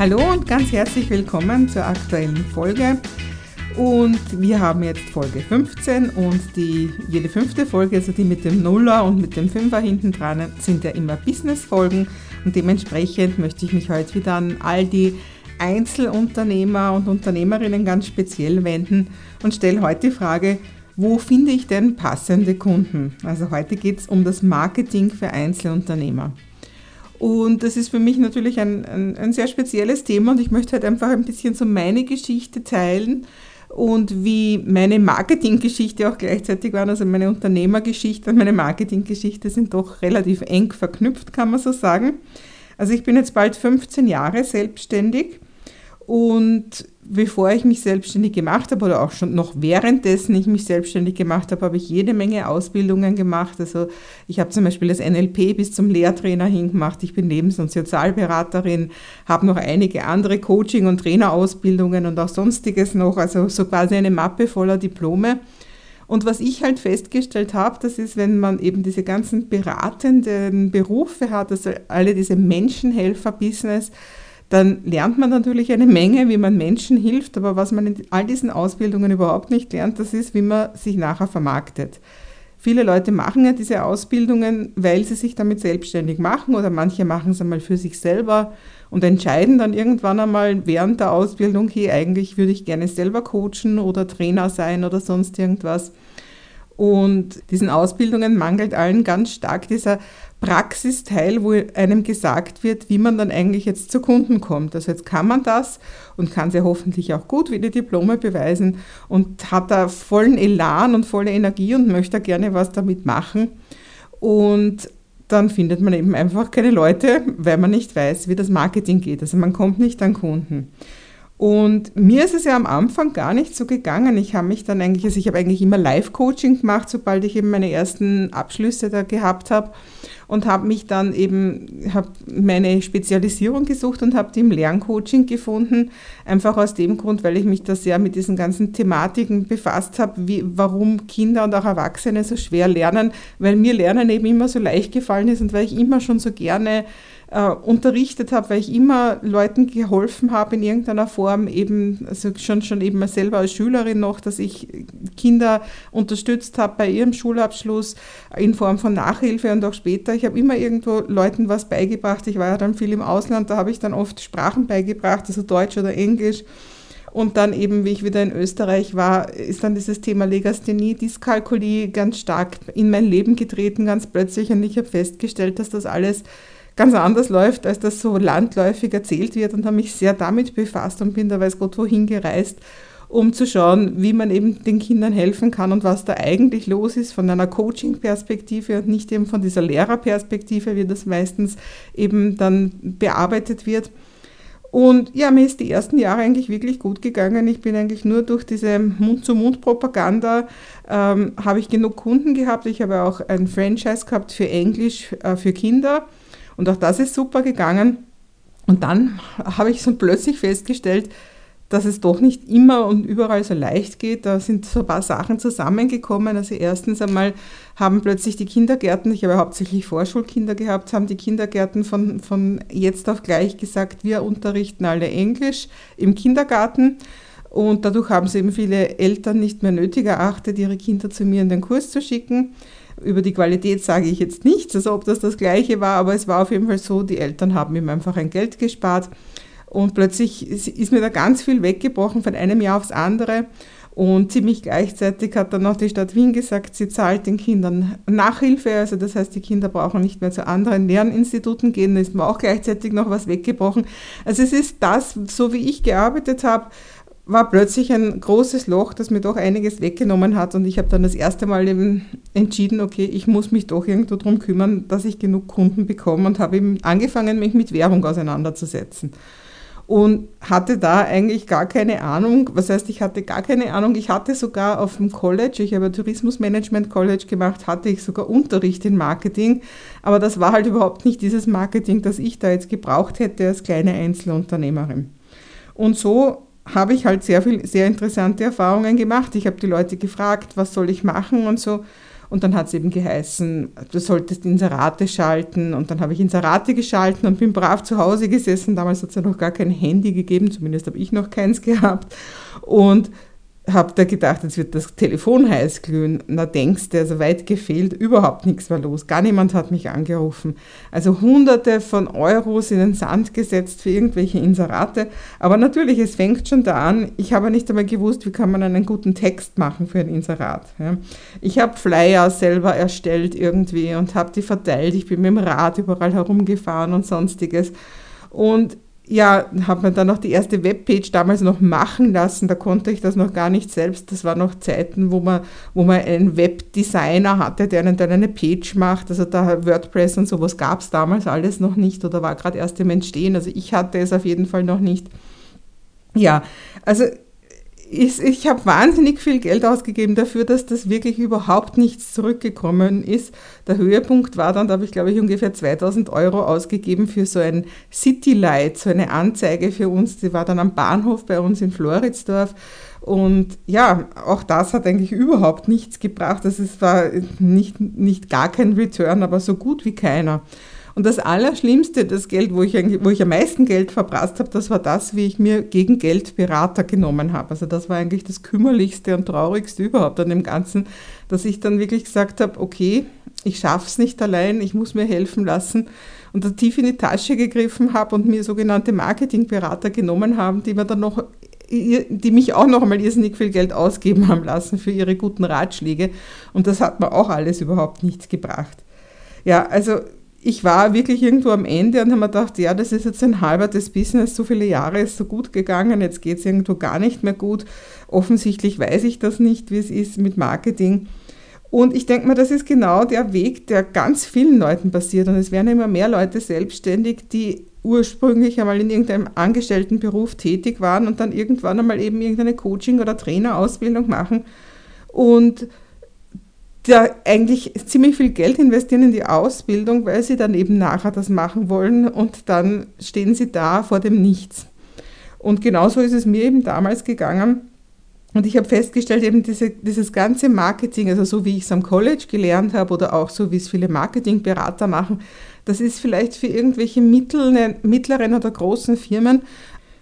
Hallo und ganz herzlich willkommen zur aktuellen Folge. Und wir haben jetzt Folge 15 und die, jede fünfte Folge, also die mit dem Nuller und mit dem Fünfer hinten dran, sind ja immer Business-Folgen. Und dementsprechend möchte ich mich heute wieder an all die Einzelunternehmer und Unternehmerinnen ganz speziell wenden und stelle heute die Frage, wo finde ich denn passende Kunden? Also heute geht es um das Marketing für Einzelunternehmer. Und das ist für mich natürlich ein, ein, ein, sehr spezielles Thema und ich möchte halt einfach ein bisschen so meine Geschichte teilen und wie meine Marketinggeschichte auch gleichzeitig war. Also meine Unternehmergeschichte und meine Marketinggeschichte sind doch relativ eng verknüpft, kann man so sagen. Also ich bin jetzt bald 15 Jahre selbstständig und bevor ich mich selbstständig gemacht habe oder auch schon noch währenddessen ich mich selbstständig gemacht habe, habe ich jede Menge Ausbildungen gemacht. Also ich habe zum Beispiel das NLP bis zum Lehrtrainer hingemacht. Ich bin Lebens- und Sozialberaterin, habe noch einige andere Coaching- und Trainerausbildungen und auch sonstiges noch. Also so quasi eine Mappe voller Diplome. Und was ich halt festgestellt habe, das ist, wenn man eben diese ganzen beratenden Berufe hat, also alle diese Menschenhelfer-Business, dann lernt man natürlich eine Menge, wie man Menschen hilft, aber was man in all diesen Ausbildungen überhaupt nicht lernt, das ist, wie man sich nachher vermarktet. Viele Leute machen ja diese Ausbildungen, weil sie sich damit selbstständig machen oder manche machen es einmal für sich selber und entscheiden dann irgendwann einmal während der Ausbildung, hey, eigentlich würde ich gerne selber coachen oder Trainer sein oder sonst irgendwas. Und diesen Ausbildungen mangelt allen ganz stark dieser Praxisteil, wo einem gesagt wird, wie man dann eigentlich jetzt zu Kunden kommt. Also jetzt kann man das und kann sie hoffentlich auch gut wie die Diplome beweisen und hat da vollen Elan und volle Energie und möchte gerne was damit machen. Und dann findet man eben einfach keine Leute, weil man nicht weiß, wie das Marketing geht. Also man kommt nicht an Kunden. Und mir ist es ja am Anfang gar nicht so gegangen. Ich habe mich dann eigentlich, also ich habe eigentlich immer Live-Coaching gemacht, sobald ich eben meine ersten Abschlüsse da gehabt habe. Und habe mich dann eben, habe meine Spezialisierung gesucht und habe die im Lerncoaching gefunden, einfach aus dem Grund, weil ich mich da sehr mit diesen ganzen Thematiken befasst habe, wie, warum Kinder und auch Erwachsene so schwer lernen, weil mir Lernen eben immer so leicht gefallen ist und weil ich immer schon so gerne äh, unterrichtet habe, weil ich immer Leuten geholfen habe in irgendeiner Form, eben, also schon, schon eben selber als Schülerin noch, dass ich Kinder unterstützt habe bei ihrem Schulabschluss in Form von Nachhilfe und auch später. Ich habe immer irgendwo Leuten was beigebracht. Ich war ja dann viel im Ausland, da habe ich dann oft Sprachen beigebracht, also Deutsch oder Englisch. Und dann eben, wie ich wieder in Österreich war, ist dann dieses Thema Legasthenie, Dyskalkulie ganz stark in mein Leben getreten, ganz plötzlich. Und ich habe festgestellt, dass das alles ganz anders läuft, als das so landläufig erzählt wird und habe mich sehr damit befasst und bin da weiß Gott wohin gereist, um zu schauen, wie man eben den Kindern helfen kann und was da eigentlich los ist von einer Coaching-Perspektive und nicht eben von dieser Lehrerperspektive, wie das meistens eben dann bearbeitet wird. Und ja, mir ist die ersten Jahre eigentlich wirklich gut gegangen. Ich bin eigentlich nur durch diese Mund-zu-Mund-Propaganda, ähm, habe ich genug Kunden gehabt. Ich habe auch ein Franchise gehabt für Englisch äh, für Kinder und auch das ist super gegangen. Und dann habe ich so plötzlich festgestellt, dass es doch nicht immer und überall so leicht geht. Da sind so ein paar Sachen zusammengekommen. Also erstens einmal haben plötzlich die Kindergärten, ich habe hauptsächlich Vorschulkinder gehabt, haben die Kindergärten von, von jetzt auf gleich gesagt, wir unterrichten alle Englisch im Kindergarten. Und dadurch haben sie eben viele Eltern nicht mehr nötig erachtet, ihre Kinder zu mir in den Kurs zu schicken. Über die Qualität sage ich jetzt nichts, also ob das das gleiche war, aber es war auf jeden Fall so, die Eltern haben ihm einfach ein Geld gespart und plötzlich ist mir da ganz viel weggebrochen von einem Jahr aufs andere. Und ziemlich gleichzeitig hat dann auch die Stadt Wien gesagt, sie zahlt den Kindern Nachhilfe. Also das heißt, die Kinder brauchen nicht mehr zu anderen Lerninstituten gehen. Da ist mir auch gleichzeitig noch was weggebrochen. Also es ist das, so wie ich gearbeitet habe, war plötzlich ein großes Loch, das mir doch einiges weggenommen hat und ich habe dann das erste Mal eben entschieden, okay, ich muss mich doch irgendwo darum kümmern, dass ich genug Kunden bekomme und habe eben angefangen, mich mit Werbung auseinanderzusetzen. Und hatte da eigentlich gar keine Ahnung, was heißt, ich hatte gar keine Ahnung, ich hatte sogar auf dem College, ich habe Tourismusmanagement College gemacht, hatte ich sogar Unterricht in Marketing, aber das war halt überhaupt nicht dieses Marketing, das ich da jetzt gebraucht hätte als kleine Einzelunternehmerin. Und so habe ich halt sehr viel, sehr interessante Erfahrungen gemacht. Ich habe die Leute gefragt, was soll ich machen und so. Und dann hat es eben geheißen, du solltest Inserate schalten. Und dann habe ich Inserate geschalten und bin brav zu Hause gesessen. Damals hat es ja noch gar kein Handy gegeben, zumindest habe ich noch keins gehabt. Und habe da gedacht, jetzt wird das Telefon heiß glühen. Na denkst du, also weit gefehlt, überhaupt nichts war los. Gar niemand hat mich angerufen. Also hunderte von Euros in den Sand gesetzt für irgendwelche Inserate. Aber natürlich, es fängt schon da an. Ich habe nicht einmal gewusst, wie kann man einen guten Text machen für ein Inserat. Ich habe Flyer selber erstellt irgendwie und habe die verteilt. Ich bin mit dem Rad überall herumgefahren und sonstiges. Und ja, habe mir dann noch die erste Webpage damals noch machen lassen. Da konnte ich das noch gar nicht selbst. Das war noch Zeiten, wo man, wo man einen Webdesigner hatte, der einen dann eine Page macht. Also da WordPress und sowas gab es damals alles noch nicht oder war gerade erst im Entstehen. Also ich hatte es auf jeden Fall noch nicht. Ja, also ich, ich habe wahnsinnig viel Geld ausgegeben dafür, dass das wirklich überhaupt nichts zurückgekommen ist. Der Höhepunkt war dann, da habe ich glaube ich ungefähr 2000 Euro ausgegeben für so ein City Light, so eine Anzeige für uns. Die war dann am Bahnhof bei uns in Floridsdorf. Und ja, auch das hat eigentlich überhaupt nichts gebracht. Also es war nicht, nicht gar kein Return, aber so gut wie keiner. Und das Allerschlimmste, das Geld, wo ich, wo ich am meisten Geld verprasst habe, das war das, wie ich mir gegen Geld Berater genommen habe. Also das war eigentlich das Kümmerlichste und Traurigste überhaupt an dem Ganzen, dass ich dann wirklich gesagt habe, okay, ich schaffe es nicht allein, ich muss mir helfen lassen und da tief in die Tasche gegriffen habe und mir sogenannte Marketingberater genommen haben, die mir dann noch die mich auch noch einmal irrsinnig viel Geld ausgeben haben lassen für ihre guten Ratschläge. Und das hat mir auch alles überhaupt nichts gebracht. Ja, also ich war wirklich irgendwo am Ende und habe mir gedacht, ja, das ist jetzt ein halber des Business, so viele Jahre ist so gut gegangen, jetzt geht es irgendwo gar nicht mehr gut. Offensichtlich weiß ich das nicht, wie es ist mit Marketing. Und ich denke mir, das ist genau der Weg, der ganz vielen Leuten passiert. Und es werden immer mehr Leute selbstständig, die ursprünglich einmal in irgendeinem Angestelltenberuf tätig waren und dann irgendwann einmal eben irgendeine Coaching- oder Trainerausbildung machen. Und da eigentlich ziemlich viel Geld investieren in die Ausbildung, weil sie dann eben nachher das machen wollen und dann stehen sie da vor dem Nichts. Und genauso ist es mir eben damals gegangen. Und ich habe festgestellt, eben diese, dieses ganze Marketing, also so wie ich es am College gelernt habe oder auch so wie es viele Marketingberater machen, das ist vielleicht für irgendwelche mittleren oder großen Firmen,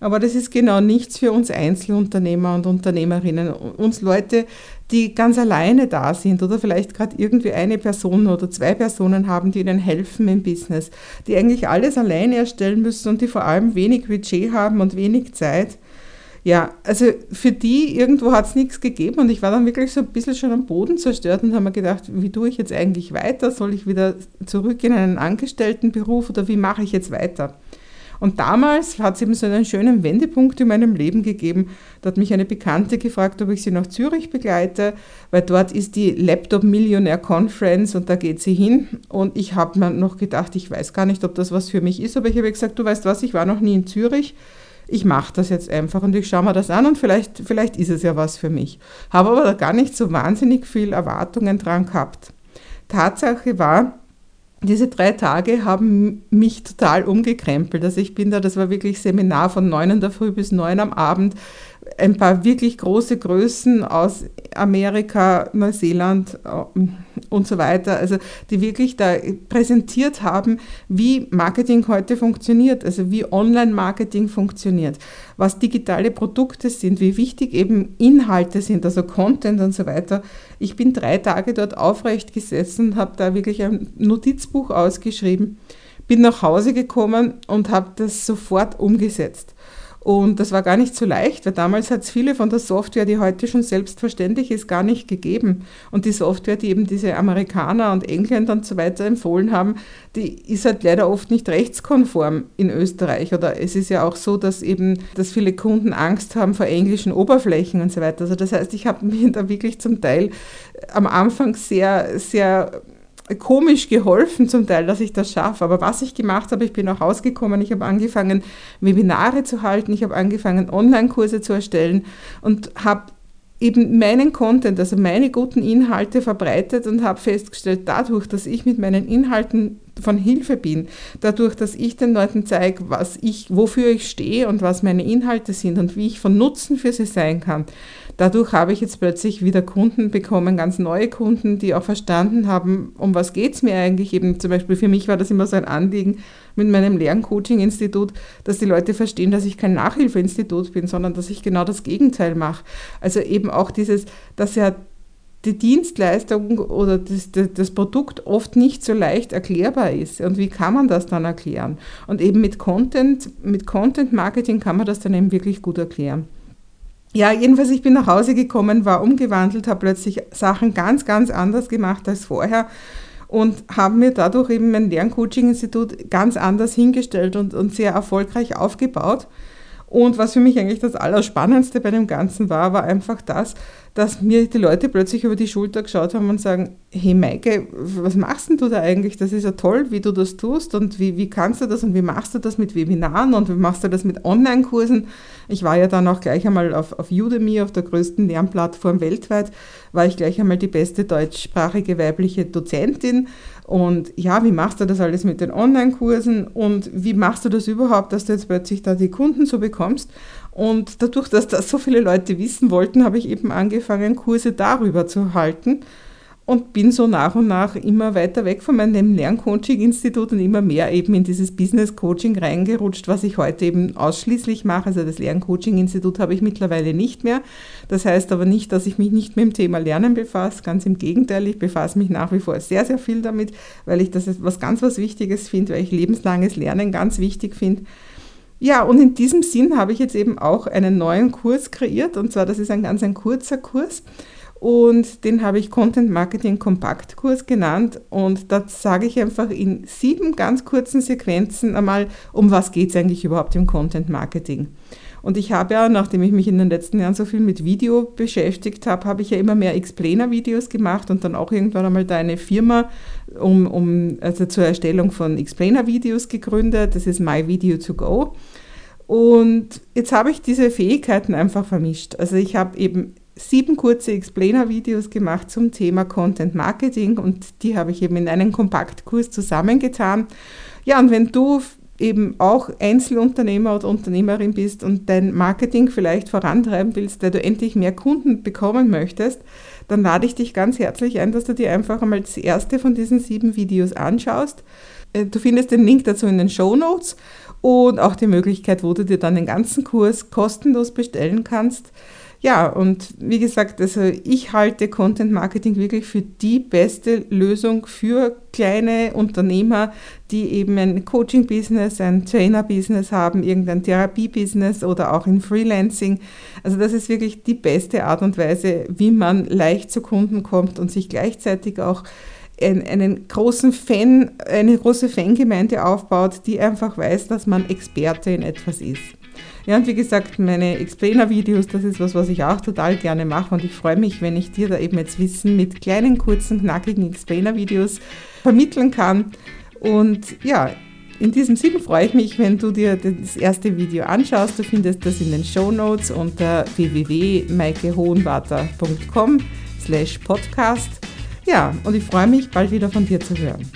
aber das ist genau nichts für uns Einzelunternehmer und Unternehmerinnen. Uns Leute, die ganz alleine da sind oder vielleicht gerade irgendwie eine Person oder zwei Personen haben, die ihnen helfen im Business, die eigentlich alles alleine erstellen müssen und die vor allem wenig Budget haben und wenig Zeit. Ja, also für die irgendwo hat es nichts gegeben und ich war dann wirklich so ein bisschen schon am Boden zerstört und habe mir gedacht, wie tue ich jetzt eigentlich weiter? Soll ich wieder zurück in einen Angestelltenberuf oder wie mache ich jetzt weiter? Und damals hat es eben so einen schönen Wendepunkt in meinem Leben gegeben. Da hat mich eine Bekannte gefragt, ob ich sie nach Zürich begleite, weil dort ist die Laptop Millionaire Conference und da geht sie hin. Und ich habe mir noch gedacht, ich weiß gar nicht, ob das was für mich ist, aber ich habe gesagt, du weißt was, ich war noch nie in Zürich. Ich mache das jetzt einfach und ich schaue mir das an und vielleicht, vielleicht ist es ja was für mich. Habe aber da gar nicht so wahnsinnig viel Erwartungen dran gehabt. Tatsache war, diese drei Tage haben mich total umgekrempelt. Also ich bin da, das war wirklich Seminar von neun in der Früh bis neun am Abend. Ein paar wirklich große Größen aus Amerika, Neuseeland äh, und so weiter, also die wirklich da präsentiert haben, wie Marketing heute funktioniert, also wie Online-Marketing funktioniert, was digitale Produkte sind, wie wichtig eben Inhalte sind, also Content und so weiter. Ich bin drei Tage dort aufrecht gesessen, habe da wirklich ein Notizbuch ausgeschrieben, bin nach Hause gekommen und habe das sofort umgesetzt. Und das war gar nicht so leicht, weil damals hat es viele von der Software, die heute schon selbstverständlich ist, gar nicht gegeben. Und die Software, die eben diese Amerikaner und Engländer und so weiter empfohlen haben, die ist halt leider oft nicht rechtskonform in Österreich. Oder es ist ja auch so, dass eben, dass viele Kunden Angst haben vor englischen Oberflächen und so weiter. Also das heißt, ich habe mir da wirklich zum Teil am Anfang sehr, sehr komisch geholfen zum Teil, dass ich das schaffe. Aber was ich gemacht habe, ich bin auch rausgekommen, ich habe angefangen, Webinare zu halten, ich habe angefangen, Online-Kurse zu erstellen und habe eben meinen Content, also meine guten Inhalte verbreitet und habe festgestellt, dadurch, dass ich mit meinen Inhalten von Hilfe bin, dadurch, dass ich den Leuten zeige, was ich, wofür ich stehe und was meine Inhalte sind und wie ich von Nutzen für sie sein kann, Dadurch habe ich jetzt plötzlich wieder Kunden bekommen, ganz neue Kunden, die auch verstanden haben, um was geht es mir eigentlich. Eben zum Beispiel für mich war das immer so ein Anliegen mit meinem Lerncoaching-Institut, dass die Leute verstehen, dass ich kein Nachhilfeinstitut bin, sondern dass ich genau das Gegenteil mache. Also eben auch dieses, dass ja die Dienstleistung oder das, das, Produkt oft nicht so leicht erklärbar ist. Und wie kann man das dann erklären? Und eben mit Content, mit Content Marketing kann man das dann eben wirklich gut erklären. Ja, jedenfalls, ich bin nach Hause gekommen, war umgewandelt, habe plötzlich Sachen ganz, ganz anders gemacht als vorher und habe mir dadurch eben mein Lerncoaching-Institut ganz anders hingestellt und, und sehr erfolgreich aufgebaut. Und was für mich eigentlich das Allerspannendste bei dem Ganzen war, war einfach das, dass mir die Leute plötzlich über die Schulter geschaut haben und sagen, hey Maike, was machst denn du da eigentlich? Das ist ja toll, wie du das tust und wie, wie kannst du das und wie machst du das mit Webinaren und wie machst du das mit Online-Kursen? Ich war ja dann auch gleich einmal auf, auf Udemy, auf der größten Lernplattform weltweit, war ich gleich einmal die beste deutschsprachige weibliche Dozentin und ja, wie machst du das alles mit den Online-Kursen und wie machst du das überhaupt, dass du jetzt plötzlich da die Kunden so bekommst? Und dadurch, dass das so viele Leute wissen wollten, habe ich eben angefangen, Kurse darüber zu halten und bin so nach und nach immer weiter weg von meinem Lerncoaching-Institut und immer mehr eben in dieses Business-Coaching reingerutscht, was ich heute eben ausschließlich mache. Also das Lerncoaching-Institut habe ich mittlerweile nicht mehr. Das heißt aber nicht, dass ich mich nicht mit dem Thema Lernen befasse. Ganz im Gegenteil, ich befasse mich nach wie vor sehr, sehr viel damit, weil ich das was ganz was Wichtiges finde, weil ich lebenslanges Lernen ganz wichtig finde. Ja, und in diesem Sinn habe ich jetzt eben auch einen neuen Kurs kreiert und zwar, das ist ein ganz ein kurzer Kurs und den habe ich Content Marketing Kompakt Kurs genannt und da sage ich einfach in sieben ganz kurzen Sequenzen einmal, um was geht es eigentlich überhaupt im Content Marketing. Und ich habe ja, nachdem ich mich in den letzten Jahren so viel mit Video beschäftigt habe, habe ich ja immer mehr Explainer-Videos gemacht und dann auch irgendwann einmal da eine Firma um, um, also zur Erstellung von Explainer-Videos gegründet. Das ist My Video to Go. Und jetzt habe ich diese Fähigkeiten einfach vermischt. Also ich habe eben sieben kurze Explainer-Videos gemacht zum Thema Content Marketing und die habe ich eben in einen Kompaktkurs zusammengetan. Ja, und wenn du eben auch Einzelunternehmer oder Unternehmerin bist und dein Marketing vielleicht vorantreiben willst, weil du endlich mehr Kunden bekommen möchtest, dann lade ich dich ganz herzlich ein, dass du dir einfach einmal das erste von diesen sieben Videos anschaust. Äh, du findest den Link dazu in den Show Notes und auch die Möglichkeit, wo du dir dann den ganzen Kurs kostenlos bestellen kannst. Ja, und wie gesagt, also ich halte Content Marketing wirklich für die beste Lösung für kleine Unternehmer, die eben ein Coaching-Business, ein Trainer-Business haben, irgendein Therapie-Business oder auch in Freelancing. Also das ist wirklich die beste Art und Weise, wie man leicht zu Kunden kommt und sich gleichzeitig auch einen großen Fan, eine große Fangemeinde aufbaut, die einfach weiß, dass man Experte in etwas ist. Ja, und wie gesagt, meine Explainer-Videos, das ist was, was ich auch total gerne mache und ich freue mich, wenn ich dir da eben jetzt Wissen mit kleinen, kurzen, knackigen Explainer-Videos vermitteln kann. Und ja, in diesem Sinn freue ich mich, wenn du dir das erste Video anschaust. Du findest das in den Show Notes unter www.maikehohenwarter.com slash podcast. Ja, und ich freue mich, bald wieder von dir zu hören.